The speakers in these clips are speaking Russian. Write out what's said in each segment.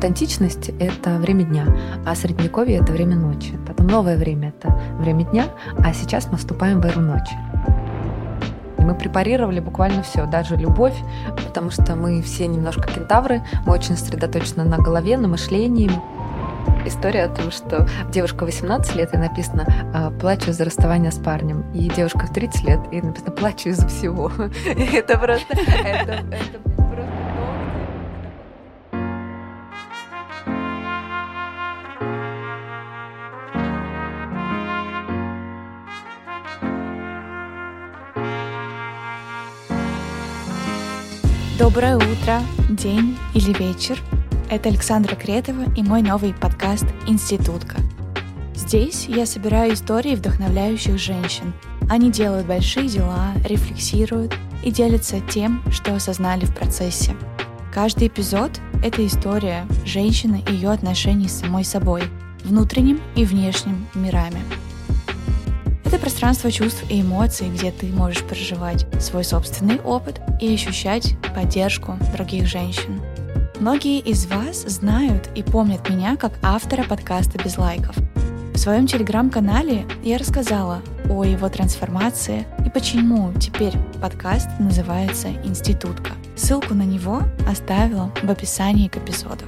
Вот античность — это время дня, а средневековье — это время ночи. Потом новое время — это время дня, а сейчас мы вступаем в эру ночи. И мы препарировали буквально все, даже любовь, потому что мы все немножко кентавры, мы очень сосредоточены на голове, на мышлении. История о том, что девушка 18 лет, и написано «А, «плачу за расставание с парнем», и девушка в 30 лет, и написано «плачу из-за всего». Это просто... Доброе утро, день или вечер. Это Александра Кретова и мой новый подкаст «Институтка». Здесь я собираю истории вдохновляющих женщин. Они делают большие дела, рефлексируют и делятся тем, что осознали в процессе. Каждый эпизод — это история женщины и ее отношений с самой собой, внутренним и внешним мирами — это пространство чувств и эмоций, где ты можешь проживать свой собственный опыт и ощущать поддержку других женщин. Многие из вас знают и помнят меня как автора подкаста «Без лайков». В своем телеграм-канале я рассказала о его трансформации и почему теперь подкаст называется «Институтка». Ссылку на него оставила в описании к эпизоду.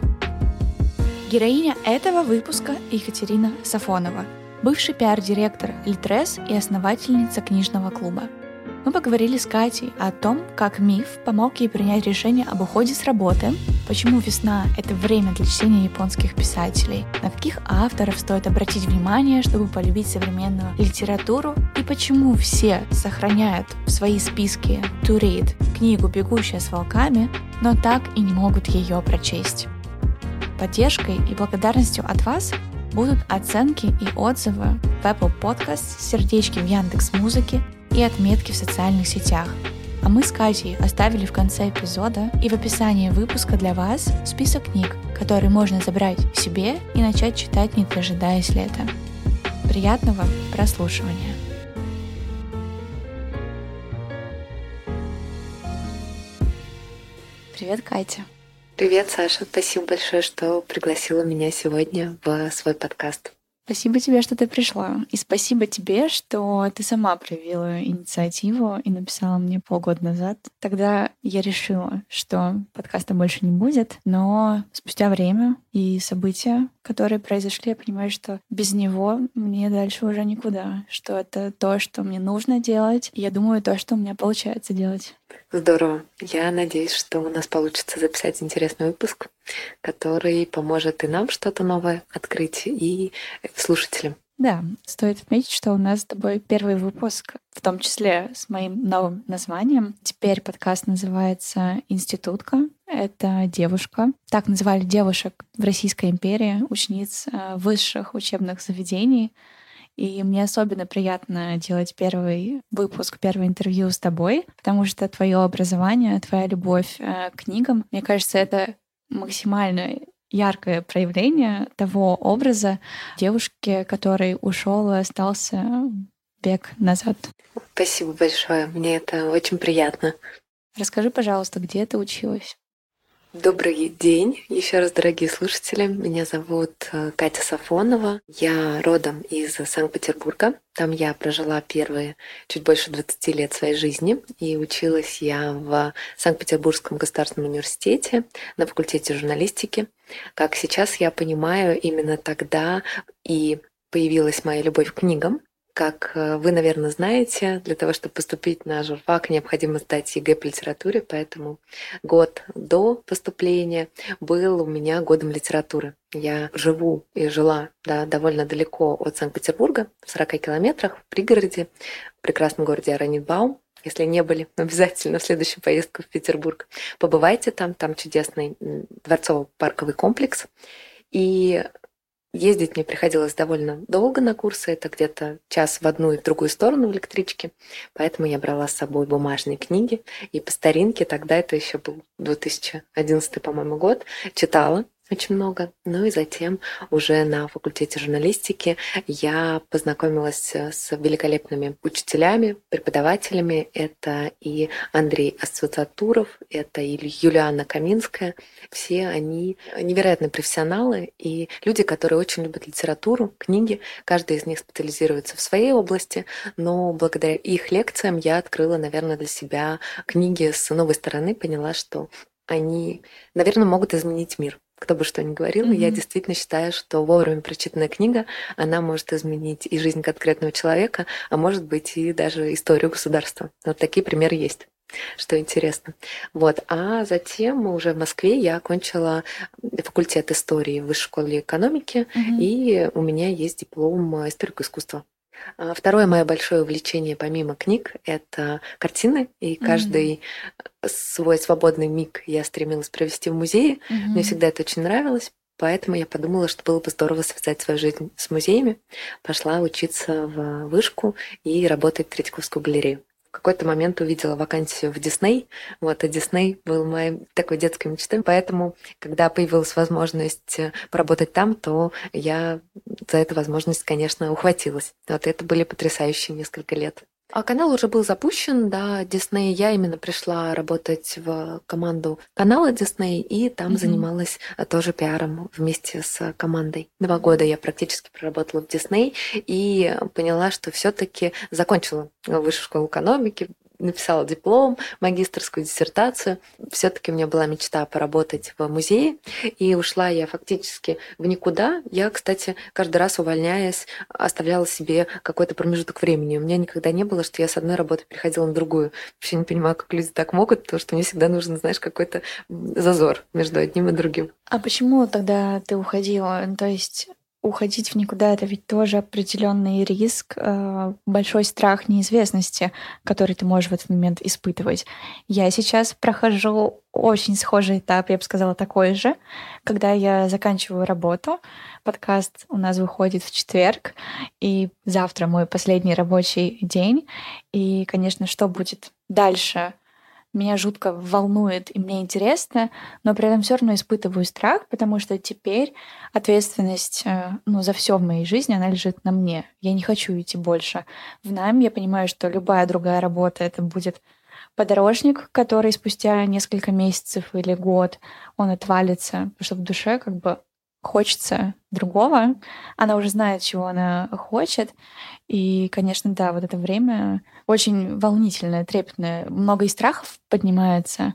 Героиня этого выпуска Екатерина Сафонова – бывший пиар-директор Литрес и основательница книжного клуба. Мы поговорили с Катей о том, как миф помог ей принять решение об уходе с работы, почему весна — это время для чтения японских писателей, на каких авторов стоит обратить внимание, чтобы полюбить современную литературу, и почему все сохраняют в свои списки to read книгу «Бегущая с волками», но так и не могут ее прочесть. Поддержкой и благодарностью от вас будут оценки и отзывы в Apple Podcast, сердечки в Яндекс Музыке и отметки в социальных сетях. А мы с Катей оставили в конце эпизода и в описании выпуска для вас список книг, которые можно забрать себе и начать читать, не дожидаясь лета. Приятного прослушивания! Привет, Катя! Привет, Саша. Спасибо большое, что пригласила меня сегодня в свой подкаст. Спасибо тебе, что ты пришла. И спасибо тебе, что ты сама проявила инициативу и написала мне полгода назад. Тогда я решила, что подкаста больше не будет, но спустя время и события, которые произошли, я понимаю, что без него мне дальше уже никуда, что это то, что мне нужно делать. И я думаю, то, что у меня получается делать. Здорово. Я надеюсь, что у нас получится записать интересный выпуск, который поможет и нам что-то новое открыть, и слушателям. Да, стоит отметить, что у нас с тобой первый выпуск, в том числе с моим новым названием. Теперь подкаст называется «Институтка». Это девушка. Так называли девушек в Российской империи, учениц э, высших учебных заведений. И мне особенно приятно делать первый выпуск, первое интервью с тобой, потому что твое образование, твоя любовь э, к книгам, мне кажется, это максимально яркое проявление того образа девушки, который ушел и остался век назад. Спасибо большое. Мне это очень приятно. Расскажи, пожалуйста, где ты училась? Добрый день еще раз, дорогие слушатели. Меня зовут э, Катя Сафонова. Я родом из Санкт-Петербурга. Там я прожила первые чуть больше 20 лет своей жизни. И училась я в Санкт-Петербургском государственном университете на факультете журналистики. Как сейчас я понимаю, именно тогда и появилась моя любовь к книгам. Как э, вы, наверное, знаете, для того, чтобы поступить на журфак, необходимо сдать ЕГЭ по литературе, поэтому год до поступления был у меня годом литературы. Я живу и жила да, довольно далеко от Санкт-Петербурга, в 40 километрах, в пригороде, в прекрасном городе Аранитбаум. Если не были, обязательно в следующую поездку в Петербург побывайте там. Там чудесный дворцово-парковый комплекс. И Ездить мне приходилось довольно долго на курсы, это где-то час в одну и в другую сторону в электричке, поэтому я брала с собой бумажные книги, и по старинке, тогда это еще был 2011, по-моему, год, читала очень много. Ну и затем уже на факультете журналистики я познакомилась с великолепными учителями, преподавателями. Это и Андрей Ассоциатуров, это и Юлиана Каминская. Все они невероятные профессионалы и люди, которые очень любят литературу, книги. Каждый из них специализируется в своей области, но благодаря их лекциям я открыла, наверное, для себя книги с новой стороны, поняла, что они, наверное, могут изменить мир кто бы что ни говорил, mm-hmm. я действительно считаю, что вовремя прочитанная книга, она может изменить и жизнь конкретного человека, а может быть и даже историю государства. Вот такие примеры есть что интересно. Вот. А затем уже в Москве я окончила факультет истории в высшей школе экономики, mm-hmm. и у меня есть диплом историка искусства. А второе мое большое увлечение помимо книг – это картины, и каждый mm-hmm. свой свободный миг я стремилась провести в музее. Mm-hmm. Мне всегда это очень нравилось, поэтому я подумала, что было бы здорово связать свою жизнь с музеями. Пошла учиться в вышку и работать в Третьяковскую галерею какой-то момент увидела вакансию в Дисней. Вот, и Дисней был моей такой детской мечтой. Поэтому, когда появилась возможность э, поработать там, то я за эту возможность, конечно, ухватилась. Вот это были потрясающие несколько лет. А канал уже был запущен, да, Дисней. Я именно пришла работать в команду канала Дисней, и там mm-hmm. занималась э, тоже пиаром вместе с командой. Два года я практически проработала в Дисней и поняла, что все-таки закончила высшую школу экономики, написала диплом, магистрскую диссертацию. Все-таки у меня была мечта поработать в музее, и ушла я фактически в никуда. Я, кстати, каждый раз увольняясь, оставляла себе какой-то промежуток времени. У меня никогда не было, что я с одной работы переходила на другую. Вообще не понимаю, как люди так могут, потому что мне всегда нужен, знаешь, какой-то зазор между одним и другим. А почему тогда ты уходила? То есть уходить в никуда это ведь тоже определенный риск, э, большой страх неизвестности, который ты можешь в этот момент испытывать. Я сейчас прохожу очень схожий этап, я бы сказала, такой же, когда я заканчиваю работу. Подкаст у нас выходит в четверг, и завтра мой последний рабочий день. И, конечно, что будет дальше? Меня жутко волнует и мне интересно, но при этом все равно испытываю страх, потому что теперь ответственность э, ну, за все в моей жизни, она лежит на мне. Я не хочу идти больше в найм. Я понимаю, что любая другая работа это будет подорожник, который спустя несколько месяцев или год он отвалится, потому что в душе как бы хочется другого, она уже знает, чего она хочет. И, конечно, да, вот это время очень волнительное, трепетное. Много и страхов поднимается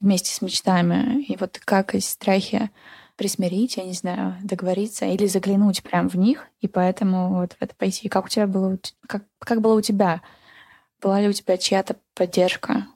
вместе с мечтами. И вот как из страхи присмирить, я не знаю, договориться или заглянуть прям в них, и поэтому вот в это пойти. Как у тебя было, как, как было у тебя? Была ли у тебя чья-то поддержка?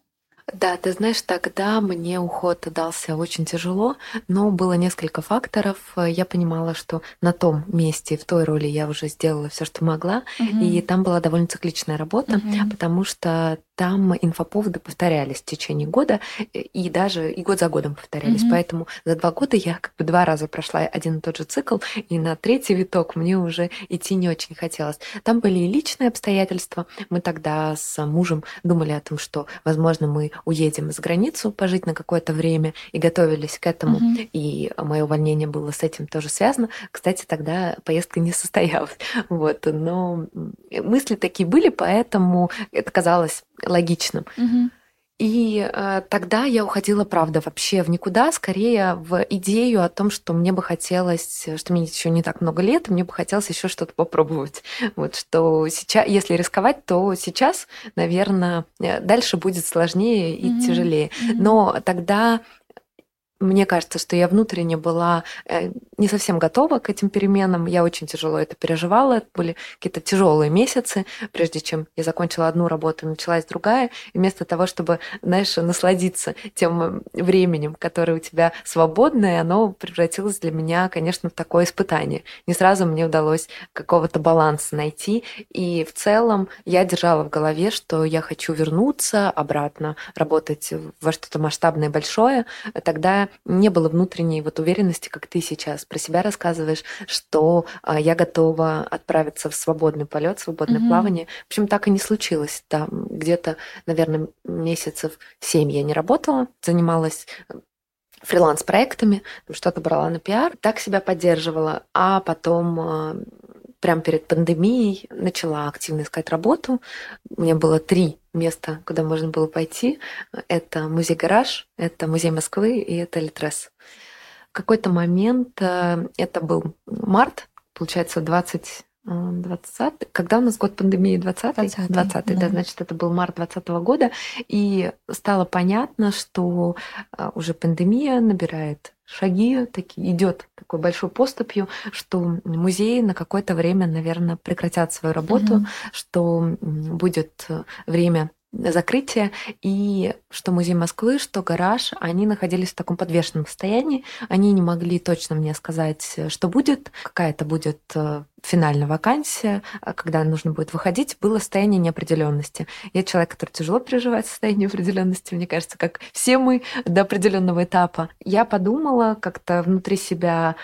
Да, ты знаешь, тогда мне уход дался очень тяжело, но было несколько факторов. Я понимала, что на том месте, в той роли я уже сделала все, что могла, угу. и там была довольно цикличная работа, угу. потому что там инфоповоды повторялись в течение года, и даже и год за годом повторялись. Mm-hmm. Поэтому за два года я как бы два раза прошла один и тот же цикл, и на третий виток мне уже идти не очень хотелось. Там были и личные обстоятельства. Мы тогда с мужем думали о том, что, возможно, мы уедем за границу пожить на какое-то время, и готовились к этому. Mm-hmm. И мое увольнение было с этим тоже связано. Кстати, тогда поездка не состоялась. Вот. Но мысли такие были, поэтому это казалось логичным. Угу. И э, тогда я уходила, правда, вообще в никуда, скорее в идею о том, что мне бы хотелось, что мне еще не так много лет, мне бы хотелось еще что-то попробовать. Вот что сейчас, если рисковать, то сейчас, наверное, э, дальше будет сложнее и mm-hmm. тяжелее. Но тогда мне кажется, что я внутренне была э, не совсем готова к этим переменам. Я очень тяжело это переживала. Это были какие-то тяжелые месяцы, прежде чем я закончила одну работу, началась другая. И вместо того, чтобы, знаешь, насладиться тем временем, которое у тебя свободное, оно превратилось для меня, конечно, в такое испытание. Не сразу мне удалось какого-то баланса найти. И в целом я держала в голове, что я хочу вернуться обратно, работать во что-то масштабное, большое. Тогда не было внутренней вот уверенности, как ты сейчас про себя рассказываешь, что а, я готова отправиться в свободный полет, свободное mm-hmm. плавание. В общем, так и не случилось. Там где-то, наверное, месяцев семь я не работала, занималась фриланс-проектами, что-то брала на пиар, так себя поддерживала, а потом а, прямо перед пандемией начала активно искать работу. У меня было три места, куда можно было пойти. Это музей-гараж, это музей Москвы и это Литрес. В какой-то момент, э, это был март, получается, 20 20 когда у нас год пандемии 20 20, 20 да. да, значит, это был март 2020 года, и стало понятно, что а, уже пандемия набирает шаги, такие, идет такой большой поступью, что музеи на какое-то время, наверное, прекратят свою работу, угу. что будет время закрытия, и что музей Москвы, что гараж, они находились в таком подвешенном состоянии, они не могли точно мне сказать, что будет, какая это будет э, финальная вакансия, а когда нужно будет выходить, было состояние неопределенности. Я человек, который тяжело переживает состояние неопределенности, мне кажется, как все мы до определенного этапа. Я подумала как-то внутри себя,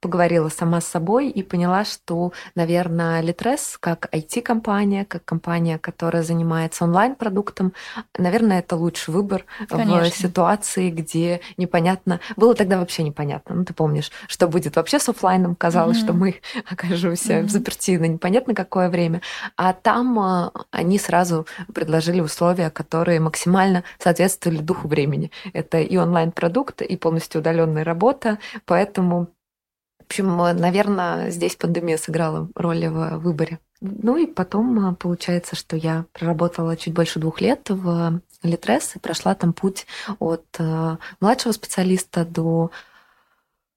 поговорила сама с собой и поняла, что, наверное, Litres как IT-компания, как компания, которая занимается онлайн-продуктом, наверное, это лучший выбор Конечно. в ситуации, где непонятно... Было тогда вообще непонятно. Ну, ты помнишь, что будет вообще с офлайном. Казалось, mm-hmm. что мы окажемся mm-hmm. в заперти на непонятно какое время. А там а, они сразу предложили условия, которые максимально соответствовали духу времени. Это и онлайн-продукт, и полностью удаленная работа. Поэтому общем, наверное, здесь пандемия сыграла роль в выборе. Ну и потом а, получается, что я проработала чуть больше двух лет в Литрес и прошла там путь от а, младшего специалиста до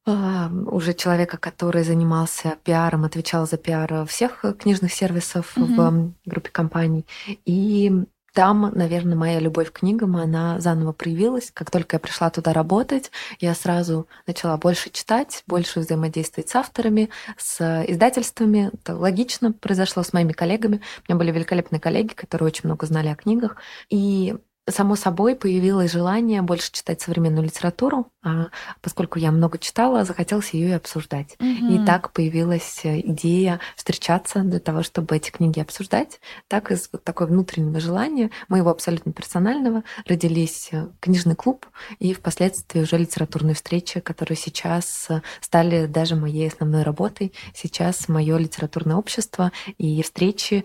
уже человека, который занимался пиаром, отвечал за пиар всех книжных сервисов mm-hmm. в группе компаний. И там, наверное, моя любовь к книгам, она заново проявилась. Как только я пришла туда работать, я сразу начала больше читать, больше взаимодействовать с авторами, с издательствами. Это логично произошло с моими коллегами. У меня были великолепные коллеги, которые очень много знали о книгах. И само собой появилось желание больше читать современную литературу, а поскольку я много читала, захотелось ее и обсуждать. Mm-hmm. И так появилась э, идея встречаться для того, чтобы эти книги обсуждать. Так из вот такого внутреннего желания, моего абсолютно персонального, родились э, книжный клуб и впоследствии уже литературные встречи, которые сейчас э, стали даже моей основной работой. Сейчас мое литературное общество и встречи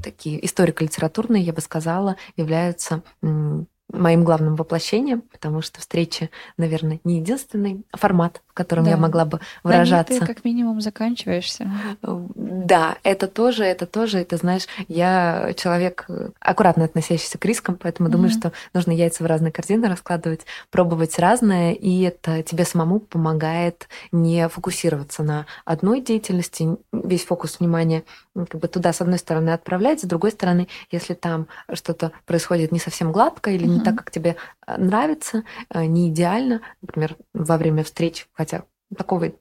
такие историко-литературные, я бы сказала, являются うん моим главным воплощением, потому что встречи, наверное, не единственный формат, в котором да. я могла бы выражаться. Да, ты как минимум заканчиваешься. Да, это тоже, это тоже, это знаешь, я человек аккуратно относящийся к рискам, поэтому mm-hmm. думаю, что нужно яйца в разные корзины раскладывать, пробовать разное, и это тебе самому помогает не фокусироваться на одной деятельности, весь фокус внимания как бы туда с одной стороны отправлять, с другой стороны, если там что-то происходит не совсем гладко или не так, как тебе э, нравится, э, не идеально, например, во время встреч, хотя такого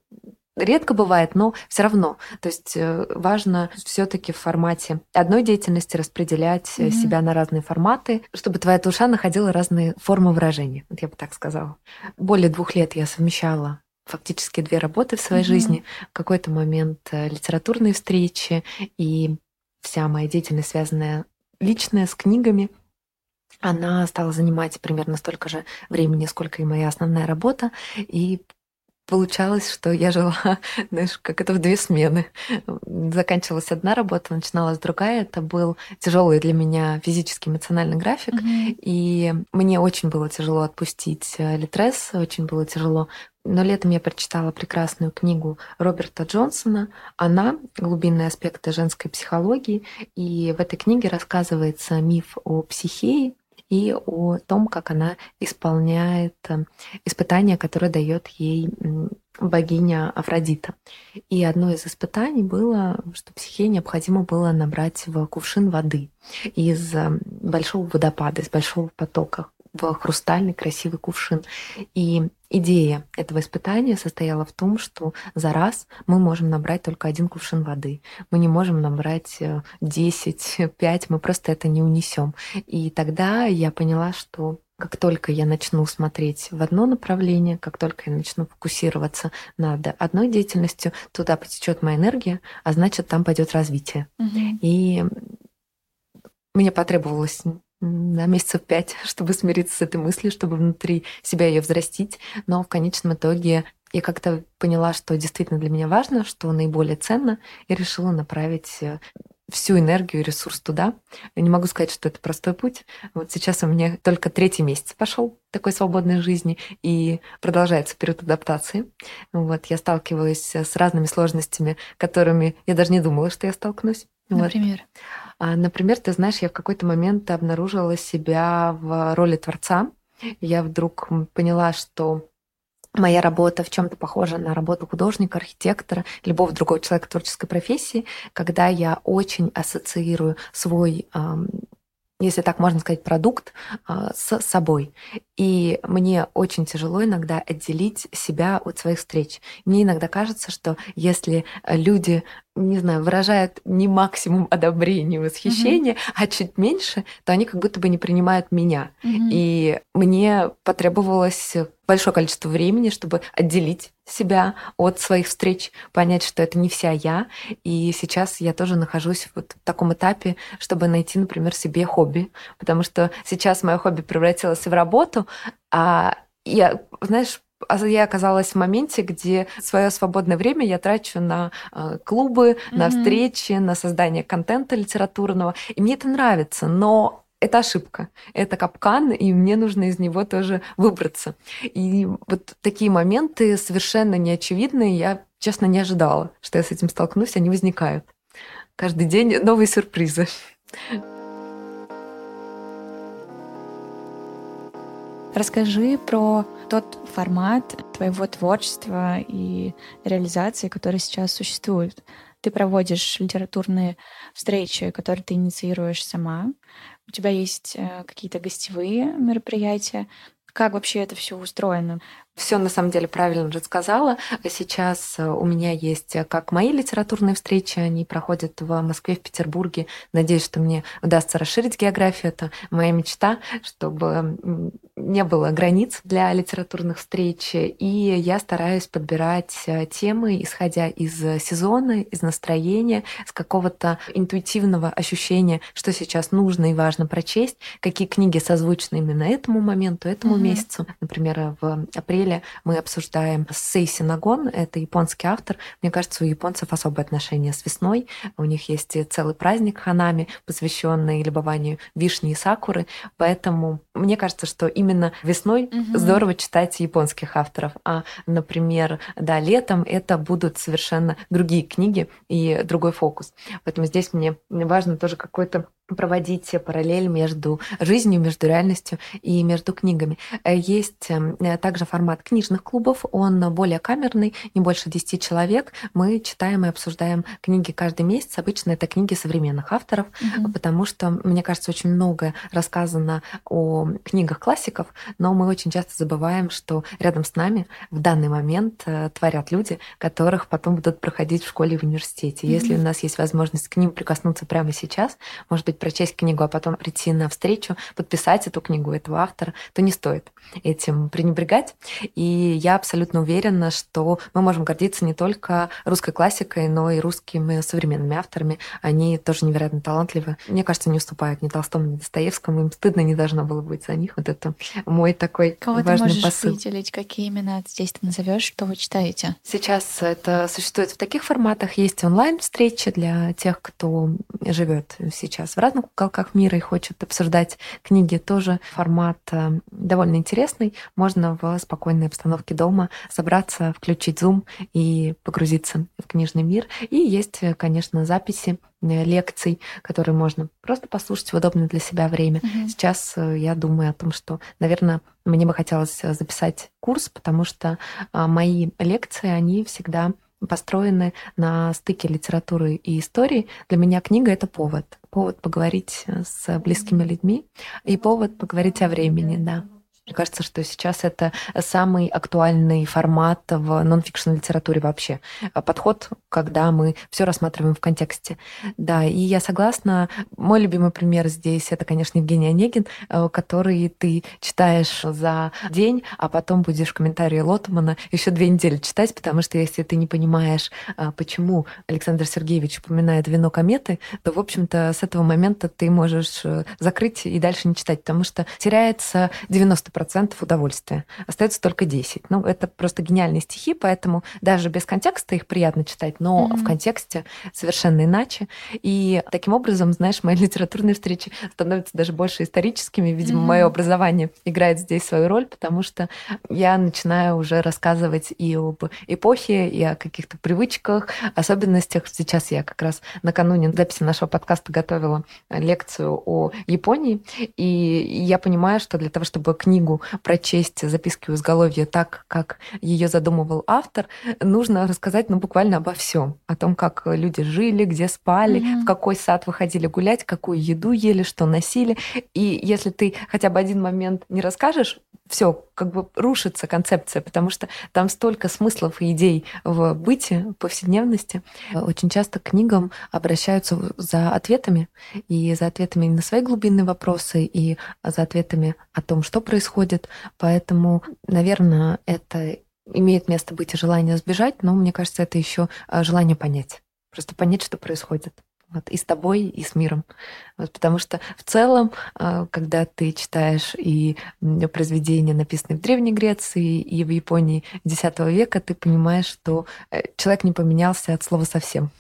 редко бывает, но все равно. То есть э, важно все-таки в формате одной деятельности распределять mm-hmm. себя на разные форматы, чтобы твоя душа находила разные формы выражения. Вот я бы так сказала. Более двух лет я совмещала фактически две работы в своей mm-hmm. жизни. В какой-то момент литературные встречи и вся моя деятельность, связанная личная с книгами, она стала занимать примерно столько же времени, сколько и моя основная работа. И получалось, что я жила, знаешь, как это в две смены. Заканчивалась одна работа, начиналась другая. Это был тяжелый для меня физический, эмоциональный график. Mm-hmm. И мне очень было тяжело отпустить э, Литрес, очень было тяжело но летом я прочитала прекрасную книгу Роберта Джонсона «Она. Глубинные аспекты женской психологии». И в этой книге рассказывается миф о психее, и о том, как она исполняет э, испытания, которые дает ей богиня Афродита. И одно из испытаний было, что психе необходимо было набрать в кувшин воды из э, большого водопада, из большого потока в хрустальный красивый кувшин. И идея этого испытания состояла в том, что за раз мы можем набрать только один кувшин воды. Мы не можем набрать 10, э, 5, мы просто это не унесем. И тогда я поняла, что как только я начну смотреть в одно направление, как только я начну фокусироваться над одной деятельностью, туда потечет моя энергия, а значит, там пойдет развитие. Угу. И мне потребовалось на месяцев пять, чтобы смириться с этой мыслью, чтобы внутри себя ее взрастить. Но в конечном итоге я как-то поняла, что действительно для меня важно, что наиболее ценно, и решила направить э, всю энергию и ресурс туда. Я не могу сказать, что это простой путь. Вот сейчас у меня только третий месяц пошел такой свободной жизни, и продолжается период адаптации. Вот, я сталкиваюсь с разными сложностями, которыми я даже не думала, что я столкнусь. Например? Вот. Например, ты знаешь, я в какой-то момент обнаружила себя в роли творца. Я вдруг поняла, что моя работа в чем-то похожа на работу художника, архитектора, любого другого человека творческой профессии, когда я очень ассоциирую свой если так можно сказать, продукт а, с собой. И мне очень тяжело иногда отделить себя от своих встреч. Мне иногда кажется, что если люди не знаю, выражают не максимум одобрения, восхищения, mm-hmm. а чуть меньше, то они как будто бы не принимают меня. Mm-hmm. И мне потребовалось большое количество времени, чтобы отделить себя от своих встреч, понять, что это не вся я. И сейчас я тоже нахожусь вот в таком этапе, чтобы найти, например, себе хобби. Потому что сейчас мое хобби превратилось в работу, а я, знаешь, я оказалась в моменте, где свое свободное время я трачу на э, клубы, mm-hmm. на встречи, на создание контента литературного. И мне это нравится, но это ошибка, это капкан, и мне нужно из него тоже выбраться. И вот такие моменты совершенно неочевидные, я, честно, не ожидала, что я с этим столкнусь, они возникают. Каждый день новые сюрпризы. Расскажи про тот формат твоего творчества и реализации, который сейчас существует. Ты проводишь литературные встречи, которые ты инициируешь сама. У тебя есть э, какие-то гостевые мероприятия. Как вообще это все устроено? Все на самом деле правильно же сказала. Сейчас э, у меня есть э, как мои литературные встречи, они проходят в Москве, в Петербурге. Надеюсь, что мне удастся расширить географию. Это моя мечта, чтобы не было границ для литературных встреч. И я стараюсь подбирать э, темы, исходя из сезона, из настроения, с какого-то интуитивного ощущения, что сейчас нужно и важно прочесть, какие книги созвучны именно этому моменту, этому mm-hmm. месяцу. Например, в апреле апреле мы обсуждаем Сей Синагон, это японский автор. Мне кажется, у японцев особое отношение с весной. У них есть целый праздник Ханами, посвященный любованию вишни и сакуры. Поэтому мне кажется, что именно весной угу. здорово читать японских авторов. А, например, да, летом это будут совершенно другие книги и другой фокус. Поэтому здесь мне важно тоже какой-то проводить параллель между жизнью, между реальностью и между книгами. Э, есть эм, э, также формат книжных клубов, он более камерный, не больше 10 человек. Мы читаем и обсуждаем книги каждый месяц. Обычно это книги современных авторов, mm-hmm. потому что, мне кажется, очень много рассказано о книгах классиков, но мы очень часто забываем, что рядом с нами в данный момент э, творят люди, которых потом будут проходить в школе и в университете. Mm-hmm. Если у нас есть возможность к ним прикоснуться прямо сейчас, может быть, прочесть книгу, а потом прийти на встречу, подписать эту книгу этого автора, то не стоит этим пренебрегать. И я абсолютно уверена, что мы можем гордиться не только русской классикой, но и русскими современными авторами. Они тоже невероятно талантливы. Мне кажется, не уступают ни Толстому, ни Достоевскому. Им стыдно не должно было быть за них. Вот это мой такой Кого важный ты можешь посыл. выделить? Какие имена здесь ты назовешь, что вы читаете? Сейчас это существует в таких форматах. Есть онлайн-встречи для тех, кто живет сейчас в разных уголках мира и хочет обсуждать книги, тоже формат э, довольно интересный. Можно в спокойной обстановке дома собраться, включить Zoom и погрузиться в книжный мир. И есть, э, конечно, записи э, лекций, которые можно просто послушать в удобное для себя время. Mm-hmm. Сейчас я думаю о том, что, наверное, мне бы хотелось записать курс, потому что мои лекции, они всегда построены на стыке литературы и истории. Для меня книга — это повод. Повод поговорить с близкими людьми и повод поговорить о времени, да. Мне кажется, что сейчас это самый актуальный формат в нон-фикшн литературе вообще. Подход, когда мы все рассматриваем в контексте. Да, и я согласна. Мой любимый пример здесь это, конечно, Евгений Онегин, э, который ты читаешь за день, а потом будешь комментарии Лотмана еще две недели читать, потому что если ты не понимаешь, э, почему Александр Сергеевич упоминает вино кометы, то, в общем-то, с этого момента ты можешь э, закрыть и дальше не читать, потому что теряется 90 90% удовольствия. Остается только 10. Ну, это просто гениальные стихи, поэтому даже без контекста их приятно читать, но mm-hmm. в контексте совершенно иначе. И таким образом, знаешь, мои литературные встречи становятся даже больше историческими. Видимо, mm-hmm. мое образование играет здесь свою роль, потому что я начинаю уже рассказывать и об эпохе, и о каких-то привычках, особенностях. Сейчас я как раз накануне записи нашего подкаста готовила лекцию о Японии, и я понимаю, что для того, чтобы книга книгу прочесть записки у изголовья так, как ее задумывал автор, нужно рассказать ну, буквально обо всем. О том, как люди жили, где спали, mm-hmm. в какой сад выходили гулять, какую еду ели, что носили. И если ты хотя бы один момент не расскажешь, все, как бы рушится концепция, потому что там столько смыслов и идей в быте, повседневности. Очень часто к книгам обращаются за ответами, и за ответами на свои глубинные вопросы, и за ответами о том, что происходит. Поэтому, наверное, это имеет место быть и желание сбежать, но мне кажется, это еще а, желание понять. Просто понять, что происходит. Вот, и с тобой, и с миром. Вот, потому что в целом, а, когда ты читаешь и произведения, написанные в Древней Греции и в Японии X века, ты понимаешь, что э, человек не поменялся от слова совсем.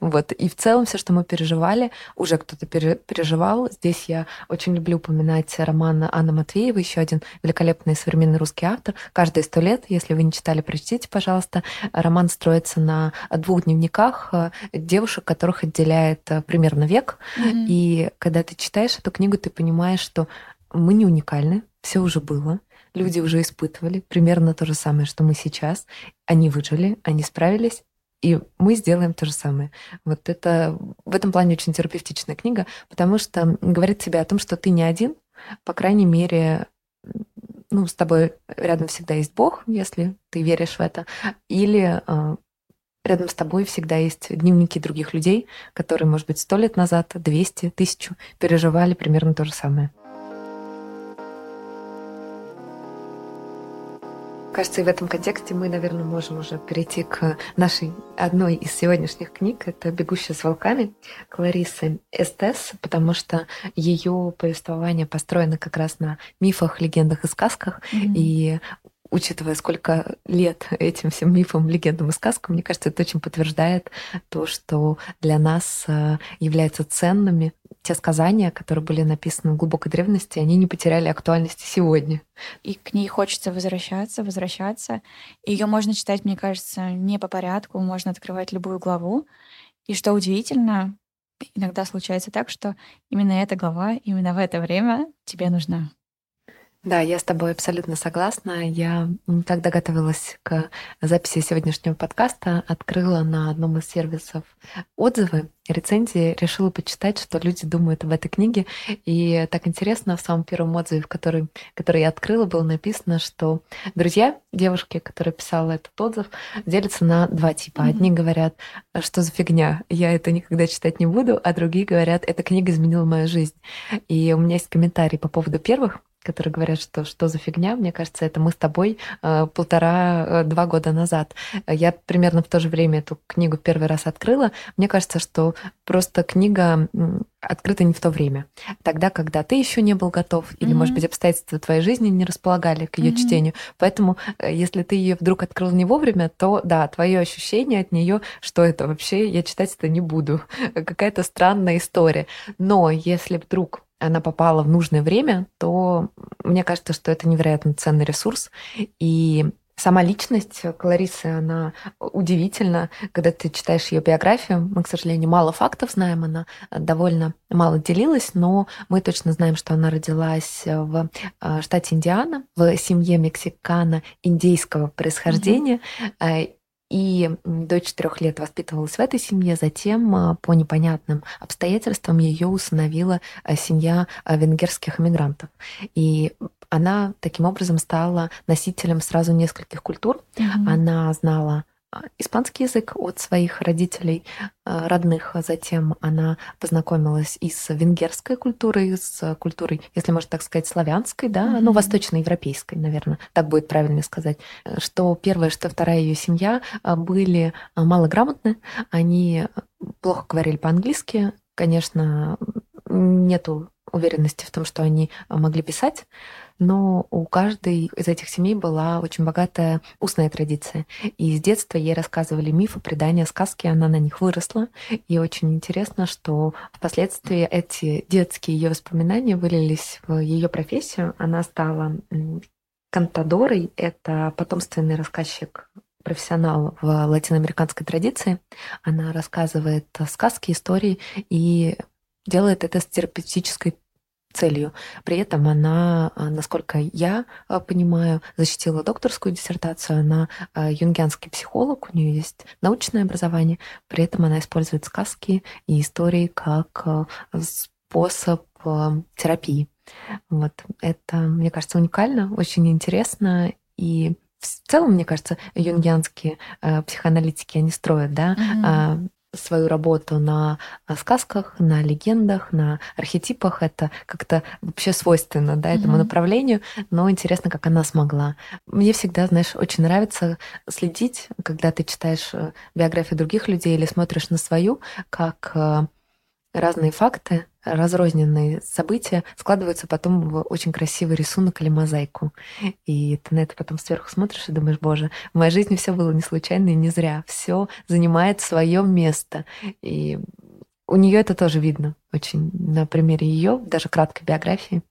Вот. И в целом все, что мы переживали, уже кто-то переживал. Здесь я очень люблю упоминать роман Анны Матвеевой, еще один великолепный современный русский автор. Каждые сто лет, если вы не читали, прочтите, пожалуйста. Роман строится на двух дневниках э, девушек, которых отделяет э, примерно век. Mm-hmm. И когда ты читаешь эту книгу, ты понимаешь, что мы не уникальны, все уже было, люди уже испытывали примерно то же самое, что мы сейчас. Они выжили, они справились, и мы сделаем то же самое. Вот это в этом плане очень терапевтичная книга, потому что говорит тебе о том, что ты не один, по крайней мере, ну, с тобой рядом всегда есть Бог, если ты веришь в это, или э, рядом с тобой всегда есть дневники других людей, которые, может быть, сто лет назад, двести, тысячу переживали примерно то же самое. Кажется, и в этом контексте мы, наверное, можем уже перейти к нашей одной из сегодняшних книг. Это «Бегущая с волками» Кларисы Эстес, потому что ее повествование построено как раз на мифах, легендах и сказках. Mm-hmm. И учитывая, сколько лет этим всем мифам, легендам и сказкам, мне кажется, это очень подтверждает то, что для нас э, являются ценными те сказания, которые были написаны в глубокой древности, они не потеряли актуальности сегодня. И к ней хочется возвращаться, возвращаться. Ее можно читать, мне кажется, не по порядку, можно открывать любую главу. И что удивительно, иногда случается так, что именно эта глава, именно в это время тебе нужна. Да, я с тобой абсолютно согласна. Я, когда готовилась к записи сегодняшнего подкаста, открыла на одном из сервисов отзывы, рецензии, решила почитать, что люди думают об этой книге. И так интересно, в самом первом отзыве, который, который я открыла, было написано, что друзья девушки, которая писала этот отзыв, делятся на два типа. Mm-hmm. Одни говорят, что за фигня, я это никогда читать не буду, а другие говорят, эта книга изменила мою жизнь. И у меня есть комментарий по поводу первых которые говорят, что что за фигня, мне кажется, это мы с тобой э, полтора-два э, года назад. Я примерно в то же время эту книгу первый раз открыла. Мне кажется, что просто книга открыта не в то время. Тогда, когда ты еще не был готов, или, mm-hmm. может быть, обстоятельства твоей жизни не располагали к ее mm-hmm. чтению. Поэтому, э, если ты ее вдруг открыл не вовремя, то да, твое ощущение от нее, что это вообще, я читать это не буду. Какая-то странная история. Но если вдруг она попала в нужное время, то мне кажется, что это невероятно ценный ресурс. И сама личность Кларисы, она удивительна. Когда ты читаешь ее биографию, мы, к сожалению, мало фактов знаем, она довольно мало делилась, но мы точно знаем, что она родилась в а, штате Индиана, в семье мексикана индейского происхождения. Mm-hmm И до четырех лет воспитывалась в этой семье, затем а, по непонятным обстоятельствам ее усыновила а, семья а, венгерских иммигрантов. И она таким образом стала носителем сразу нескольких культур. Mm-hmm. Она знала испанский язык от своих родителей а, родных. Затем она познакомилась и с венгерской культурой, и с культурой, если можно так сказать, славянской, да, mm-hmm. ну, восточноевропейской, наверное, так будет правильно сказать, что первая, что вторая ее семья а, были малограмотны, они плохо говорили по-английски, конечно, нету уверенности в том, что они могли писать, но у каждой из этих семей была очень богатая устная традиция. И с детства ей рассказывали мифы, предания, сказки, она на них выросла. И очень интересно, что впоследствии эти детские ее воспоминания вылились в ее профессию. Она стала кантадорой, это потомственный рассказчик профессионал в латиноамериканской традиции. Она рассказывает сказки, истории и делает это с терапевтической целью. При этом она, а, насколько я а, понимаю, защитила докторскую диссертацию. Она а, юнгианский психолог, у нее есть научное образование. При этом она использует сказки и истории как способ терапии. Вот. Это, мне кажется, уникально, очень интересно. И в целом, мне кажется, юнгианские э, психоаналитики, они строят, да, mm-hmm свою работу на сказках, на легендах, на архетипах. Это как-то вообще свойственно да, этому mm-hmm. направлению, но интересно, как она смогла. Мне всегда, знаешь, очень нравится следить, когда ты читаешь э, биографии других людей или смотришь на свою, как э, разные факты, разрозненные события складываются потом в очень красивый рисунок или мозаику. И ты на это потом сверху смотришь и думаешь, боже, в моей жизни все было не случайно и не зря. Все занимает свое место. И у нее это тоже видно очень на примере ее, даже краткой биографии.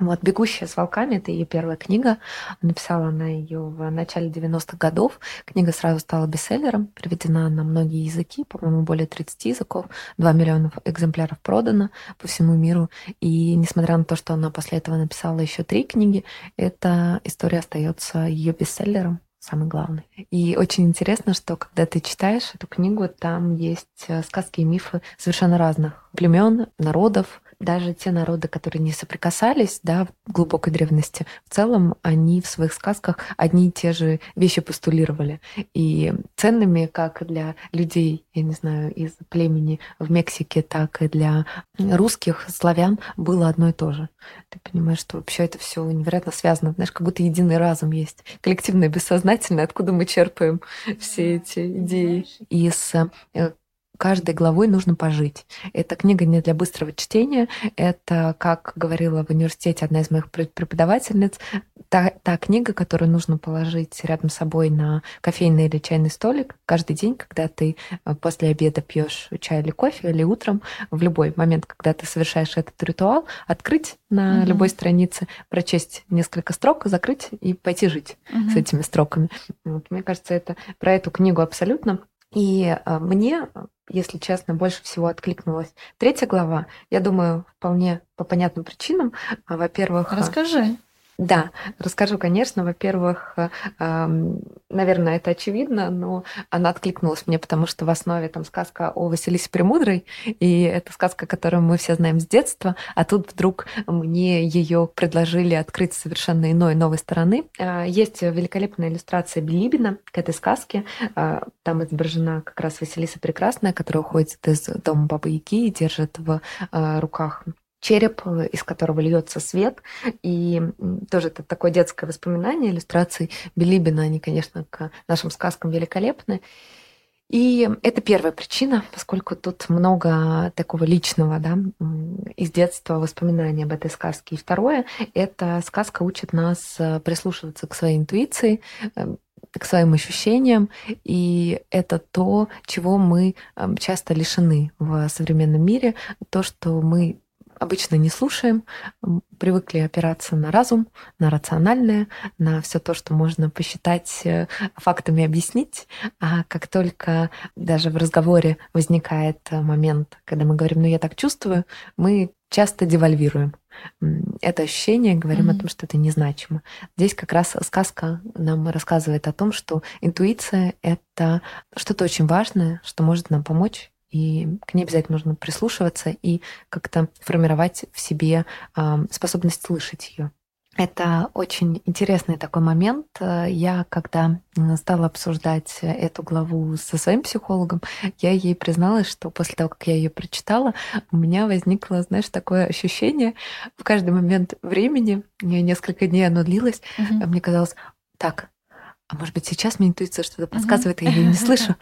Вот «Бегущая с волками» — это ее первая книга. Написала она ее в начале 90-х годов. Книга сразу стала бестселлером, переведена на многие языки, по-моему, более 30 языков. 2 миллиона экземпляров продано по всему миру. И несмотря на то, что она после этого написала еще три книги, эта история остается ее бестселлером самый главный. И очень интересно, что когда ты читаешь эту книгу, там есть э, сказки и мифы совершенно разных племен, народов, даже те народы, которые не соприкасались да, в глубокой древности, в целом они в своих сказках одни и те же вещи постулировали. И ценными как для людей, я не знаю, из племени в Мексике, так и для русских, славян было одно и то же. Ты понимаешь, что вообще это все невероятно связано. Знаешь, как будто единый разум есть. Коллективное, бессознательное, откуда мы черпаем все эти идеи. Из э, каждой главой нужно пожить. Эта книга не для быстрого чтения. Это, как говорила в университете одна из моих преподавательниц, та, та книга, которую нужно положить рядом с собой на кофейный или чайный столик каждый день, когда ты э, после обеда пьешь чай или кофе, или утром, в любой момент, когда ты совершаешь этот ритуал, открыть на mm-hmm. любой странице, прочесть несколько строк, закрыть и пойти жить mm-hmm. с этими строками. Вот, мне кажется, это про эту книгу абсолютно. И э, мне если честно, больше всего откликнулась третья глава. Я думаю, вполне по понятным причинам. Во-первых... Расскажи. Да, расскажу, конечно. Во-первых, э, наверное, это очевидно, но она откликнулась мне, потому что в основе там сказка о Василисе Премудрой, и это сказка, которую мы все знаем с детства, а тут вдруг мне ее предложили открыть совершенно иной, новой стороны. Э, есть великолепная иллюстрация Билибина к этой сказке. Э, там изображена как раз Василиса Прекрасная, которая уходит из дома Бабы Яги и держит в руках череп, э, из которого льется свет. И тоже это такое детское воспоминание, иллюстрации Билибина, они, конечно, к нашим сказкам великолепны. И это первая причина, поскольку тут много такого личного, да, из детства воспоминаний об этой сказке. И второе, эта сказка учит нас э, прислушиваться к своей интуиции, э, к своим ощущениям, и это то, чего мы часто лишены в современном мире, то, что мы обычно не слушаем, привыкли опираться на разум, на рациональное, на все то, что можно посчитать э, фактами объяснить. А как только даже в разговоре возникает момент, когда мы говорим, ну я так чувствую, мы часто девальвируем это ощущение, говорим mm-hmm. о том, что это незначимо. Здесь как раз сказка нам рассказывает о том, что интуиция — это что-то очень важное, что может нам помочь и к ней обязательно нужно прислушиваться и как-то формировать в себе способность слышать ее. Это очень интересный такой момент. Я, когда стала обсуждать эту главу со своим психологом, я ей призналась, что после того, как я ее прочитала, у меня возникло, знаешь, такое ощущение в каждый момент времени, несколько дней оно длилось, угу. мне казалось, так, а может быть, сейчас мне интуиция что-то подсказывает, uh-huh. я ее не слышу.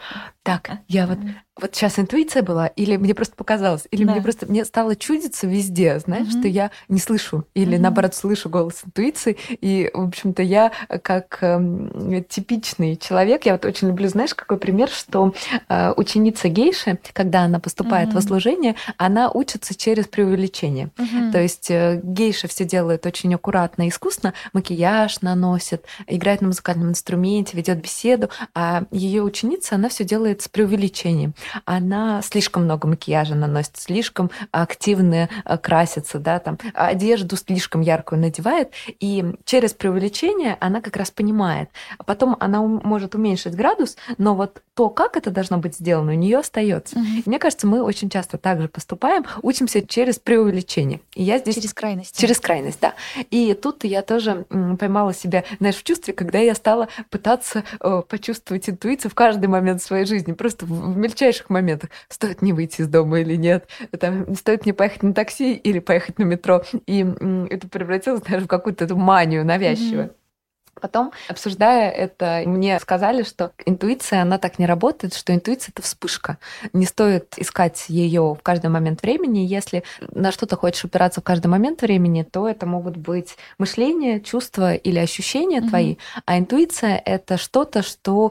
Так, я вот вот сейчас интуиция была, или мне просто показалось, или да. мне просто мне стало чудиться везде, знаешь, угу. что я не слышу, или угу. наоборот слышу голос интуиции, и, в общем-то, я как э, типичный человек, я вот очень люблю, знаешь, какой пример, что э, ученица гейши, когда она поступает угу. в служение, она учится через преувеличение. Угу. То есть э, гейша все делает очень аккуратно и искусно, макияж наносит, играет на музыкальном инструменте, ведет беседу, а ее ученица, она все делает с преувеличением она слишком много макияжа наносит, слишком активно э, красится, да, там, одежду слишком яркую надевает, и через преувеличение она как раз понимает. Потом она может уменьшить градус, но вот то, как это должно быть сделано, у нее остается. Угу. Мне кажется, мы очень часто также поступаем, учимся через преувеличение. И я здесь... Через крайность. Через крайность, да. И тут я тоже поймала себя, знаешь, в чувстве, когда я стала пытаться э, почувствовать интуицию в каждый момент своей жизни, просто в мельчайших мельчайших моментах, стоит мне выйти из дома или нет, там, стоит мне поехать на такси или поехать на метро. И это превратилось даже в какую-то эту манию навязчивую. Mm-hmm. Потом, обсуждая это, мне сказали, что интуиция, она так не работает, что интуиция — это вспышка. Не стоит искать ее в каждый момент времени. Если на что-то хочешь опираться в каждый момент времени, то это могут быть мышление, чувства или ощущения mm-hmm. твои. А интуиция — это что-то, что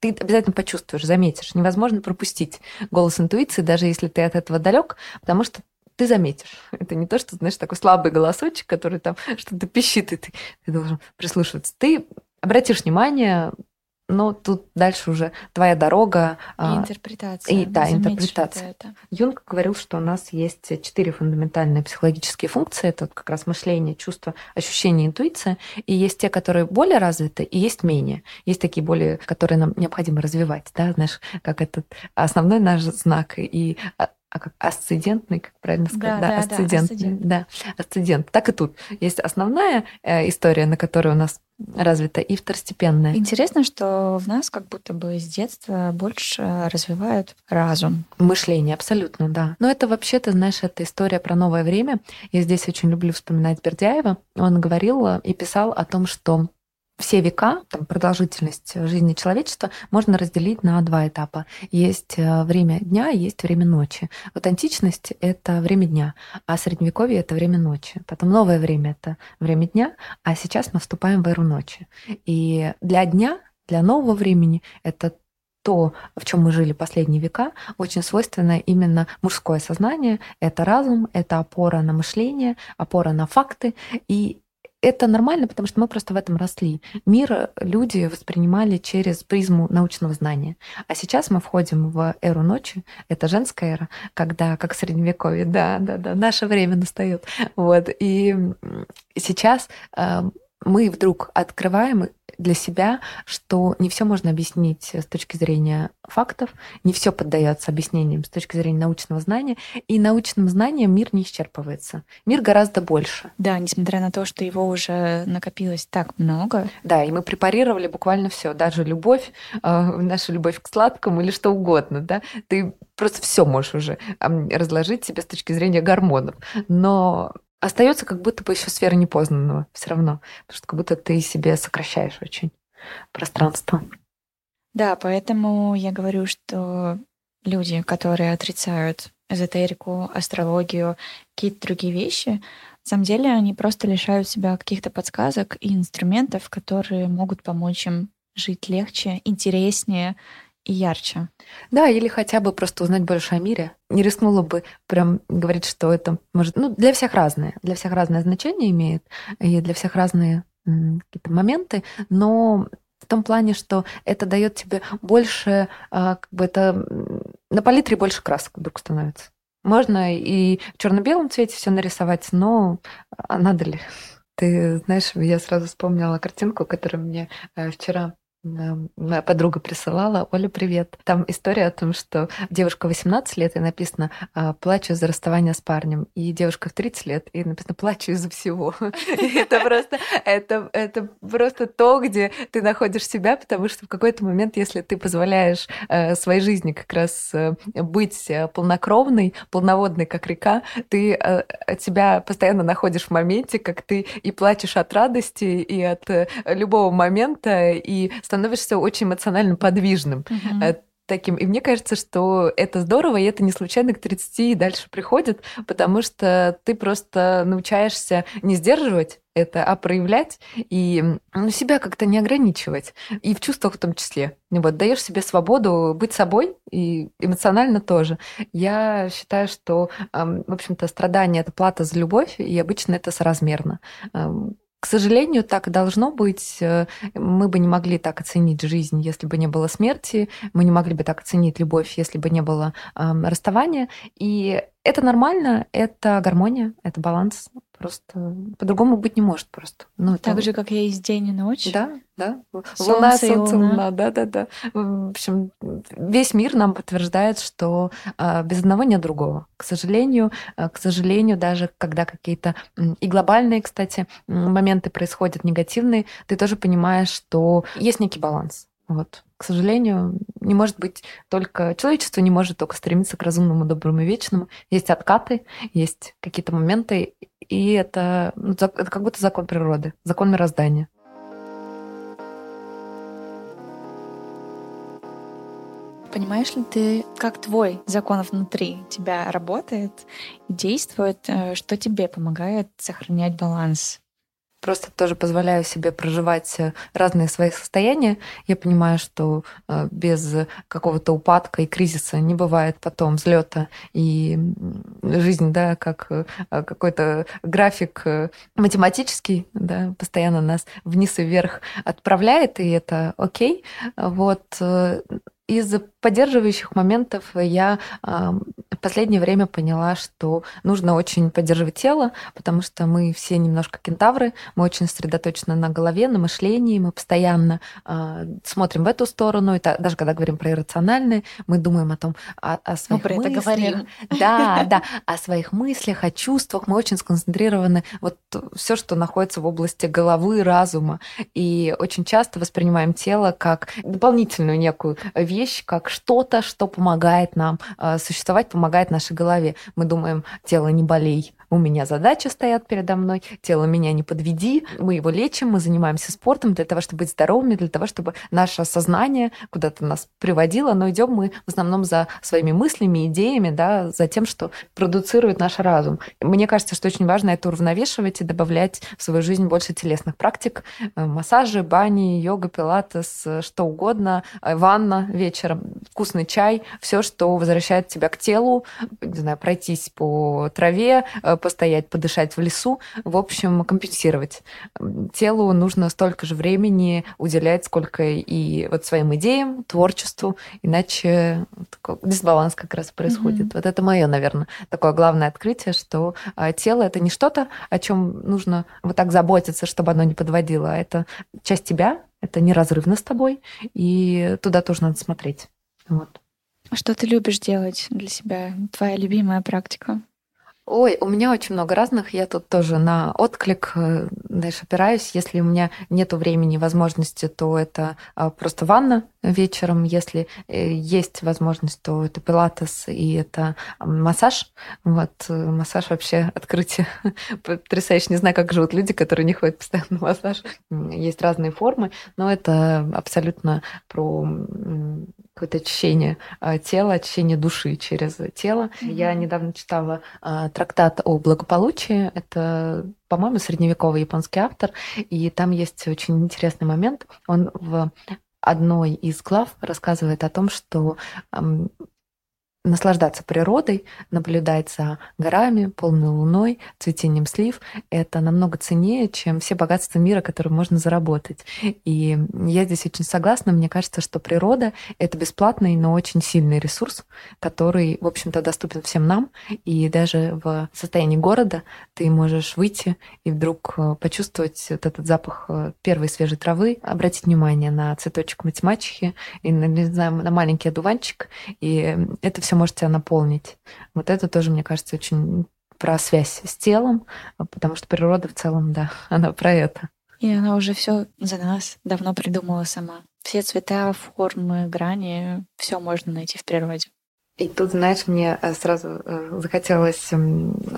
ты обязательно почувствуешь, заметишь. Невозможно пропустить голос интуиции, даже если ты от этого далек, потому что ты заметишь. Это не то, что, знаешь, такой слабый голосочек, который там что-то пищит, и ты, ты должен прислушиваться. Ты обратишь внимание, но тут дальше уже твоя дорога. И а, интерпретация. И, да, интерпретация. Это. Юнг говорил, что у нас есть четыре фундаментальные психологические функции. Это как раз мышление, чувство, ощущение, интуиция. И есть те, которые более развиты, и есть менее. Есть такие более, которые нам необходимо развивать. Да? Знаешь, как этот основной наш знак и а, как асцендентный, как правильно сказать? Да, да, асцендентный. Да, асцендент. Так и тут. Есть основная э, история, на которой у нас развита, и второстепенная. Интересно, что в нас как будто бы с детства больше развивают разум. Мышление, абсолютно, да. Но это вообще-то, знаешь, это история про новое время. Я здесь очень люблю вспоминать Бердяева. Он говорил и писал о том, что все века, там, продолжительность жизни человечества можно разделить на два этапа. Есть э, время дня, есть время ночи. Вот античность — это время дня, а средневековье — это время ночи. Потом новое время — это время дня, а сейчас мы вступаем в эру ночи. И для дня, для нового времени это то, в чем мы жили последние века, очень свойственно именно мужское сознание. Это разум, это опора на мышление, опора на факты. И это нормально, потому что мы просто в этом росли. Мир люди воспринимали через призму научного знания. А сейчас мы входим в эру ночи. Это женская эра, когда, как в средневековье, да, да, да, наше время настает. Вот. И сейчас э, мы вдруг открываем для себя, что не все можно объяснить с точки зрения фактов, не все поддается объяснениям с точки зрения научного знания, и научным знанием мир не исчерпывается. Мир гораздо больше. Да, несмотря на то, что его уже накопилось так много. Да, и мы препарировали буквально все, даже любовь, э, наша любовь к сладкому или что угодно, да, ты просто все можешь уже разложить себе с точки зрения гормонов. Но остается как будто бы еще сфера непознанного все равно, потому что как будто ты себе сокращаешь очень пространство. Да, поэтому я говорю, что люди, которые отрицают эзотерику, астрологию, какие-то другие вещи, на самом деле они просто лишают себя каких-то подсказок и инструментов, которые могут помочь им жить легче, интереснее и ярче. Да, или хотя бы просто узнать больше о мире. Не рискнула бы прям говорить, что это может... Ну, для всех разное. Для всех разное значение имеет, и для всех разные какие-то моменты, но в том плане, что это дает тебе больше, а, как бы это на палитре больше красок вдруг становится. Можно и в черно-белом цвете все нарисовать, но а надо ли? Ты знаешь, я сразу вспомнила картинку, которую мне э, вчера Моя подруга присылала. Оля, привет. Там история о том, что девушка 18 лет, и написано а, «плачу за расставание с парнем». И девушка в 30 лет, и написано «плачу из-за всего». Это просто, это, это просто то, где ты находишь себя, потому что в какой-то момент, если ты позволяешь э, своей жизни как раз э, быть э, полнокровной, полноводной, как река, ты себя постоянно находишь в моменте, как ты и плачешь от радости, и от любого момента, и становишься очень эмоционально подвижным. Mm-hmm таким. И мне кажется, что это здорово, и это не случайно к 30 и дальше приходит, потому что ты просто научаешься не сдерживать это, а проявлять и ну, себя как-то не ограничивать. И в чувствах в том числе. Вот, даешь себе свободу быть собой и эмоционально тоже. Я считаю, что, в общем-то, страдание – это плата за любовь, и обычно это соразмерно. К сожалению, так должно быть. Э, мы бы не могли так оценить жизнь, если бы не было смерти. Мы не могли бы так оценить любовь, если бы не было э, расставания. И это нормально, это гармония, это баланс. Просто по-другому быть не может просто. Ну, так же, как я есть день и ночь. Да, да. Солнце луна, солнце, луна. луна. Да, да, да. В общем, весь мир нам подтверждает, что а, без одного нет другого. К сожалению, а, к сожалению, даже когда какие-то и глобальные, кстати, моменты происходят негативные, ты тоже понимаешь, что есть некий баланс. Вот. К сожалению, не может быть только... Человечество не может только стремиться к разумному, доброму и вечному. Есть откаты, есть какие-то моменты, и это, ну, это как будто закон природы, закон мироздания. Понимаешь ли ты, как твой закон внутри тебя работает действует, э, что тебе помогает сохранять баланс просто тоже позволяю себе проживать э, разные свои состояния. Я понимаю, что э, без какого-то упадка и кризиса не бывает потом взлета и жизнь, да, как э, какой-то график математический, да, постоянно нас вниз и вверх отправляет, и это окей. Вот из поддерживающих моментов я в последнее время поняла, что нужно очень поддерживать тело, потому что мы все немножко кентавры, мы очень сосредоточены на голове, на мышлении, мы постоянно э, смотрим в эту сторону, и даже когда говорим про иррациональное, мы думаем о том, о, о своих мы про мыслях. Это говорим. Да, да, о своих мыслях, о чувствах, мы очень сконцентрированы вот все, что находится в области головы, разума, и очень часто воспринимаем тело как дополнительную некую вещь, вещь, что-то, что помогает нам э, существовать, помогает нашей голове. Мы думаем, тело не болей, у меня задачи стоят передо мной, тело меня не подведи, мы его лечим, мы занимаемся спортом для того, чтобы быть здоровыми, для того, чтобы наше сознание куда-то нас приводило, но идем мы в основном за своими мыслями, идеями, да, за тем, что продуцирует наш разум. Мне кажется, что очень важно это уравновешивать и добавлять в свою жизнь больше телесных практик, э, массажи, бани, йога, пилатес, э, что угодно, э, ванна вечером, вкусный чай, все, что возвращает тебя к телу, не знаю, пройтись по траве, постоять, подышать в лесу, в общем, компенсировать. Телу нужно столько же времени уделять, сколько и вот своим идеям, творчеству, иначе дисбаланс как раз происходит. Mm-hmm. Вот это мое, наверное, такое главное открытие, что а, тело это не что-то, о чем нужно вот так заботиться, чтобы оно не подводило, а это часть тебя, это неразрывно с тобой, и туда тоже надо смотреть. Вот. А что ты любишь делать для себя? Твоя любимая практика? Ой, у меня очень много разных. Я тут тоже на отклик э, дальше опираюсь. Если у меня нет времени, возможности, то это а, просто ванна вечером. Если э, есть возможность, то это пилатес и это массаж. Вот э, массаж вообще открытие потрясающе. Не знаю, как живут люди, которые не ходят постоянно на массаж. Есть разные формы, но это абсолютно про какое-то очищение а, тела, очищение души через тело. Mm-hmm. Я недавно читала трактат о благополучии. Это, по-моему, средневековый японский автор. И там есть очень интересный момент. Он в одной из глав рассказывает о том, что наслаждаться природой, наблюдать за горами, полной луной, цветением слив, это намного ценнее, чем все богатства мира, которые можно заработать. И я здесь очень согласна. Мне кажется, что природа — это бесплатный, но очень сильный ресурс, который, в общем-то, доступен всем нам. И даже в состоянии города ты можешь выйти и вдруг э, почувствовать вот этот запах э, первой свежей травы, обратить внимание на цветочек математики и, не знаю, на маленький одуванчик. И это все может тебя наполнить. Вот это тоже, мне кажется, очень про связь с телом, потому что природа в целом, да, она про это. И она уже все за нас давно придумала сама. Все цвета, формы, грани, все можно найти в природе. И тут, знаешь, мне э, сразу э, захотелось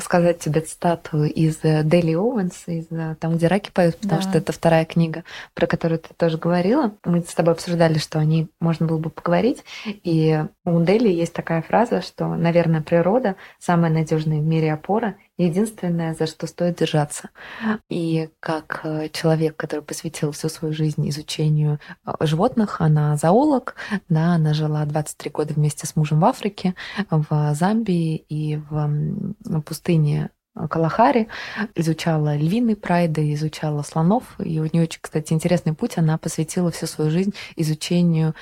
сказать тебе цитату из э, Дели Оуэнс, из там, где раки поют, потому да. что это вторая книга, про которую ты тоже говорила. Мы с тобой обсуждали, что о ней можно было бы поговорить. И у Дели есть такая фраза, что, наверное, природа самая надежная в мире опора единственное, за что стоит держаться. И как э, человек, который посвятил всю свою жизнь изучению э, животных, она зоолог, да, она жила 23 года вместе с мужем в Африке, в Замбии и в пустыне Калахари, изучала львиный прайды, изучала слонов. И у нее очень, кстати, интересный путь. Она посвятила всю свою жизнь изучению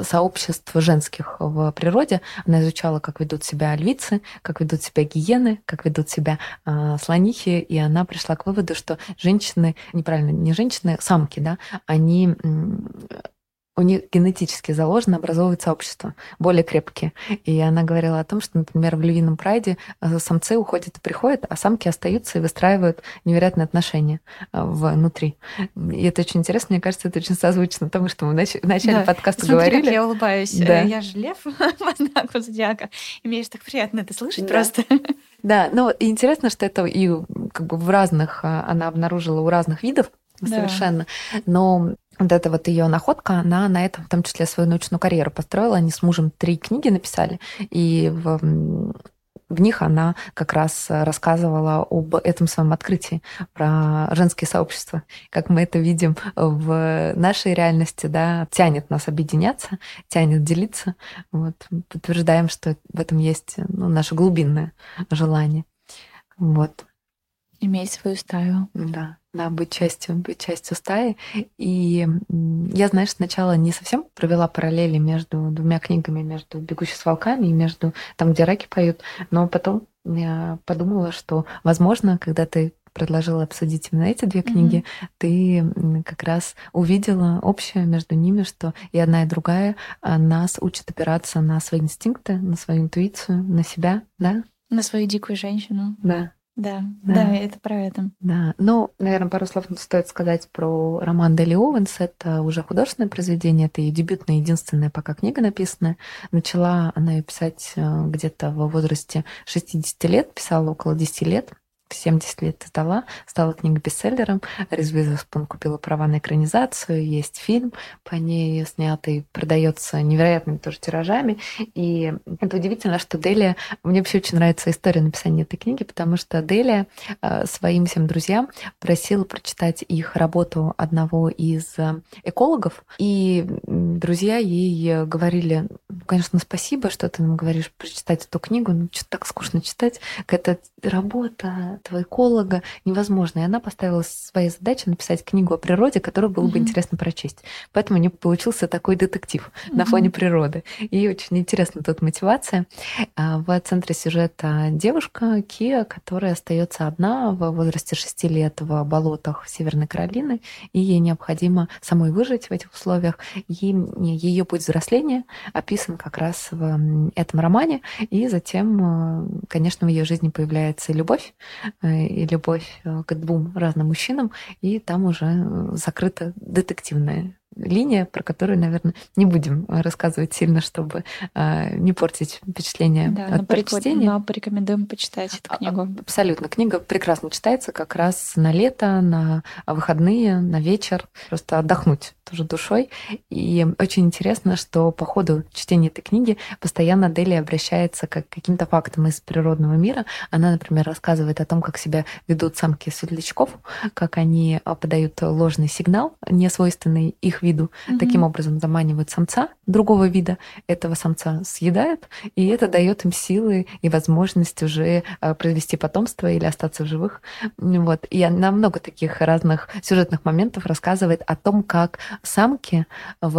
сообществ женских в природе. Она изучала, как ведут себя львицы, как ведут себя гиены, как ведут себя э, слонихи, и она пришла к выводу, что женщины, неправильно, не женщины, самки, да, они у них генетически заложено образовывать сообщество, более крепкие. И она говорила о том, что, например, в львином прайде э, самцы уходят и приходят, а самки остаются и выстраивают невероятные отношения э, внутри. И это очень интересно, мне кажется, это очень созвучно тому, что мы в начале да. подкаста Смотри, говорили. Как я улыбаюсь. Да. Я же лев по знаку зодиака. И мне же так приятно это слышать да. просто. Да, ну интересно, что это и как бы в разных, она обнаружила у разных видов да. совершенно. Но вот эта вот ее находка, она на этом в том числе свою научную карьеру построила. Они с мужем три книги написали, и в, в них она как раз рассказывала об этом своем открытии, про женские сообщества. Как мы это видим в нашей реальности, да, тянет нас объединяться, тянет делиться. Вот, подтверждаем, что в этом есть ну, наше глубинное желание. Вот. Иметь свою стаю. Да да, быть частью, быть частью стаи. И я, знаешь, сначала не совсем провела параллели между двумя книгами, между «Бегущей с волками» и между там, где раки поют, но потом я подумала, что, возможно, когда ты предложила обсудить именно эти две книги, mm-hmm. ты как раз увидела общее между ними, что и одна, и другая а, нас учат опираться на свои инстинкты, на свою интуицию, на себя, да? На свою дикую женщину. Да. Да, да, да, это про это. Да, ну, наверное, пару слов стоит сказать про роман Дели Оуэнс. Это уже художественное произведение, это ее дебютная, единственная пока книга написанная. Начала она ее писать э, где-то в возрасте 60 лет, писала около 10 лет. 70 лет издала, стала книга бестселлером. Риз Уизерспун купила права на экранизацию, есть фильм по ней снятый, продается невероятными тоже тиражами. И это удивительно, что Делия... Мне вообще очень нравится история написания этой книги, потому что Делия э, своим всем друзьям просила прочитать их работу одного из э, экологов, и друзья ей говорили, конечно, спасибо, что ты нам говоришь прочитать эту книгу, но что-то так скучно читать, какая-то работа, этого эколога невозможно. И она поставила своей задачей написать книгу о природе, которую было mm-hmm. бы интересно прочесть. Поэтому у нее получился такой детектив mm-hmm. на фоне природы. И очень интересна тут мотивация. А, в центре сюжета девушка Кия, которая остается одна в возрасте 6 лет в болотах Северной Каролины, и ей необходимо самой выжить в этих условиях. И ее путь взросления описан как раз в этом романе. И затем, э, конечно, в ее жизни появляется любовь, и любовь э, к двум разным мужчинам, и там уже э, закрыта детективная линия, про которую, наверное, не будем рассказывать сильно, чтобы э, не портить впечатление да, от прочтения. Но порекомендуем почитать эту а, книгу. Абсолютно. Книга прекрасно читается как раз на лето, на выходные, на вечер. Просто отдохнуть тоже душой. И очень интересно, что по ходу чтения этой книги постоянно Дели обращается к каким-то фактам из природного мира. Она, например, рассказывает о том, как себя ведут самки светлячков, как они подают ложный сигнал, не свойственный их виду. Mm-hmm. Таким образом заманивают самца другого вида, этого самца съедают, и это дает им силы и возможность уже э, произвести потомство или остаться в живых. Вот. И она много таких разных сюжетных моментов рассказывает о том, как самки в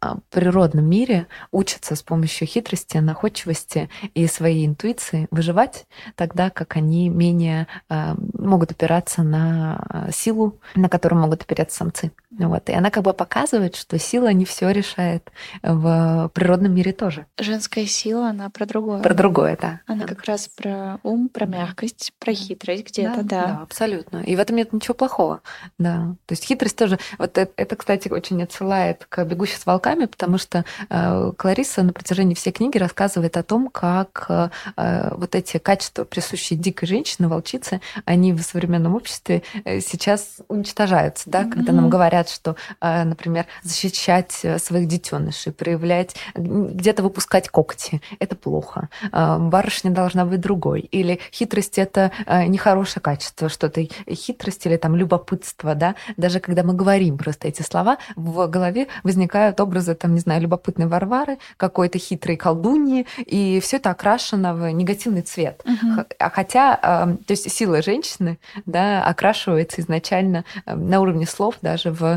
а, природном мире учатся с помощью хитрости, находчивости и своей интуиции выживать, тогда как они менее а, могут опираться на силу, на которую могут опираться самцы. Вот. И она как бы показывает, что сила не все решает в природном мире тоже. Женская сила, она про другое. Про другое, да. Она да. как раз про ум, про мягкость, про хитрость где-то, да, да. Да, абсолютно. И в этом нет ничего плохого. Да. То есть хитрость тоже. Вот это, это кстати, очень отсылает к «Бегущей с волками», потому что э, Клариса на протяжении всей книги рассказывает о том, как э, вот эти качества, присущие дикой женщине, волчице, они в современном обществе э, сейчас уничтожаются, да, mm-hmm. когда нам говорят, что, э, например, защищать своих детенышей, проявлять, где-то выпускать когти, это плохо. Э, барышня должна быть другой. Или хитрость это э, нехорошее качество, что-то хитрость или там любопытство, да, даже когда мы говорим просто эти слова, в голове возникают образы, там, не знаю, любопытной Варвары, какой-то хитрой колдуньи, и все это окрашено в негативный цвет. Угу. Хотя, то есть сила женщины, да, окрашивается изначально на уровне слов даже в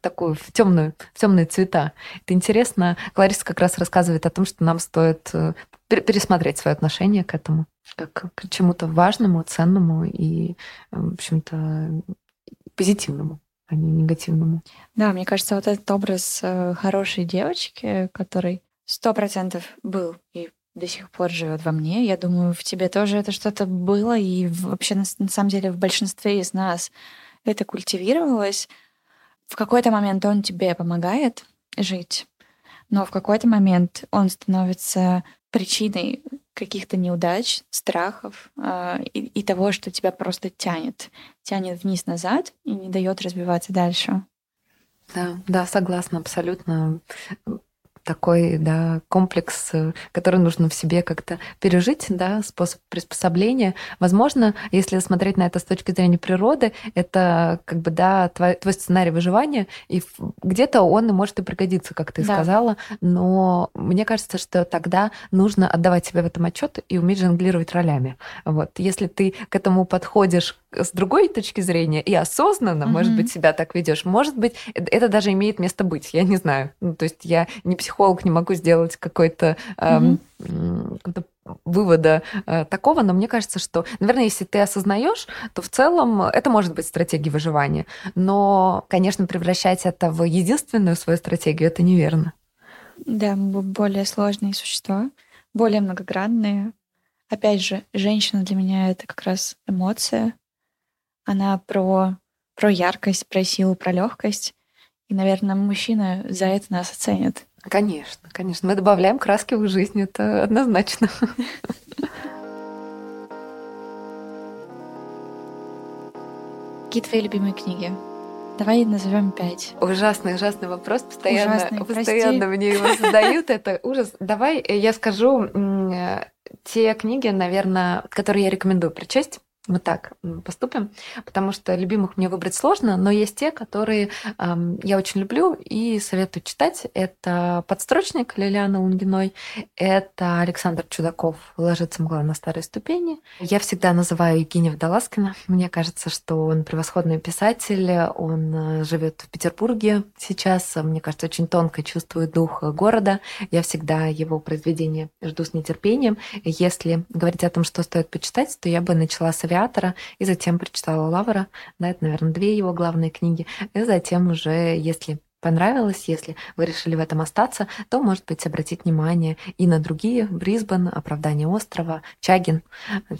такую в темную, в темные цвета. Это интересно. Клариса как раз рассказывает о том, что нам стоит э, пересмотреть свое отношение к этому как к чему-то важному, ценному и, в общем-то, позитивному а не негативному. Да, мне кажется, вот этот образ э, хорошей девочки, который сто процентов был и до сих пор живет во мне. Я думаю, в тебе тоже это что-то было, и вообще на, на самом деле в большинстве из нас это культивировалось. В какой-то момент он тебе помогает жить, но в какой-то момент он становится причиной каких-то неудач, страхов э, и, и того, что тебя просто тянет, тянет вниз-назад и не дает развиваться дальше. Да, да, согласна абсолютно такой да, комплекс, э, который нужно в себе как-то пережить, да, способ приспособления. Возможно, если смотреть на это с точки зрения природы, это как бы, да, твой, твой сценарий выживания, и где-то он может и пригодиться, как ты да. сказала, но мне кажется, что тогда нужно отдавать себе в этом отчет и уметь жонглировать ролями. Вот. Если ты к этому подходишь с другой точки зрения и осознанно, mm-hmm. может быть, себя так ведешь, может быть, это даже имеет место быть, я не знаю. Ну, то есть я не психолог, не могу сделать какой-то mm-hmm. э, вывода э, такого, но мне кажется, что, наверное, если ты осознаешь, то в целом это может быть стратегией выживания. Но, конечно, превращать это в единственную свою стратегию это неверно. Да, мы более сложные существа, более многогранные. Опять же, женщина для меня это как раз эмоция, она про, про яркость, про силу, про легкость. И, наверное, мужчина за это нас оценит. Конечно, конечно. Мы добавляем краски в жизнь, это однозначно. Какие твои любимые книги? Давай назовем пять. Ужасный, ужасный вопрос. Постоянно, ужасный, постоянно мне его задают. Это ужас. Давай я скажу те книги, наверное, которые я рекомендую прочесть. Вот так поступим, потому что любимых мне выбрать сложно, но есть те, которые э, я очень люблю и советую читать. Это «Подстрочник» Лилианы Лунгиной, это Александр Чудаков «Ложится мгла на старой ступени». Я всегда называю Евгения Водолазкина. Мне кажется, что он превосходный писатель, он э, живет в Петербурге сейчас, мне кажется, очень тонко чувствует дух города. Я всегда его произведения жду с нетерпением. Если говорить о том, что стоит почитать, то я бы начала с авиатора, и затем прочитала Лавра, да, это, наверное, две его главные книги, и затем уже, если понравилось, если вы решили в этом остаться, то, может быть, обратить внимание и на другие. Брисбен, «Оправдание острова», Чагин.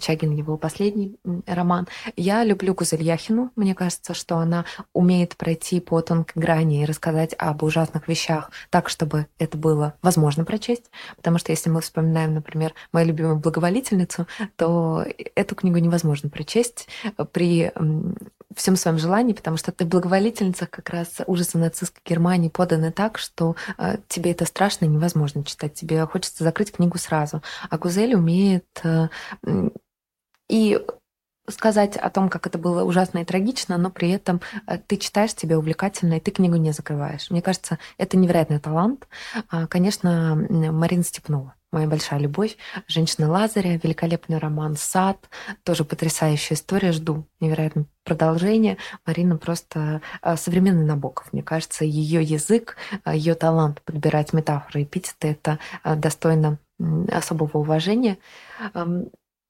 Чагин — его последний роман. Я люблю Гузель Яхину. Мне кажется, что она умеет пройти по тонкой грани и рассказать об ужасных вещах так, чтобы это было возможно прочесть. Потому что если мы вспоминаем, например, мою любимую «Благоволительницу», то эту книгу невозможно прочесть при всем своем желании, потому что ты благоволительница как раз ужаса нацистской Германии поданы так, что э, тебе это страшно и невозможно читать. Тебе хочется закрыть книгу сразу. А Гузель умеет э, и сказать о том, как это было ужасно и трагично, но при этом э, ты читаешь, тебе увлекательно, и ты книгу не закрываешь. Мне кажется, это невероятный талант. А, конечно, Марина Степнова моя большая любовь. «Женщина Лазаря», великолепный роман «Сад», тоже потрясающая история, жду невероятное продолжение. Марина просто э, современный Набоков. Мне кажется, ее язык, э, ее талант подбирать метафоры и эпитеты — это достойно особого уважения.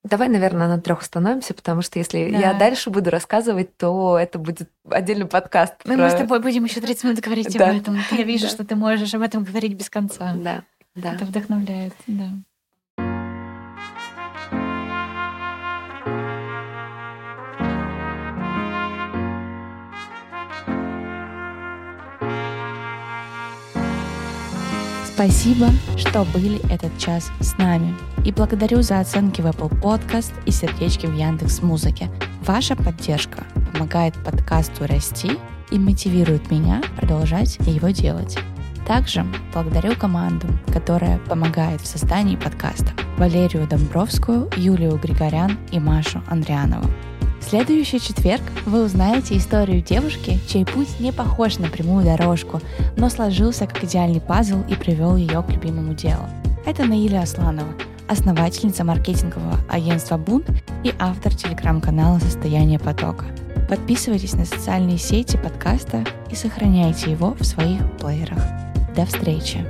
Давай, наверное, на трех остановимся, потому что если да. я дальше буду рассказывать, то это будет отдельный подкаст. Мы, про... мы с тобой будем еще 30 минут говорить об этом. Я вижу, да. что ты можешь об этом говорить без конца. Да, да. Это вдохновляет, да. Спасибо, что были этот час с нами. И благодарю за оценки в Apple Podcast и сердечки в Яндекс Музыке. Ваша поддержка помогает подкасту расти и мотивирует меня продолжать его делать. Также благодарю команду, которая помогает в создании подкаста. Валерию Домбровскую, Юлию Григорян и Машу Андрианову следующий четверг вы узнаете историю девушки, чей путь не похож на прямую дорожку, но сложился как идеальный пазл и привел ее к любимому делу. Это Наиля Асланова, основательница маркетингового агентства «Бунт» и автор телеграм-канала «Состояние потока». Подписывайтесь на социальные сети подкаста и сохраняйте его в своих плеерах. До встречи!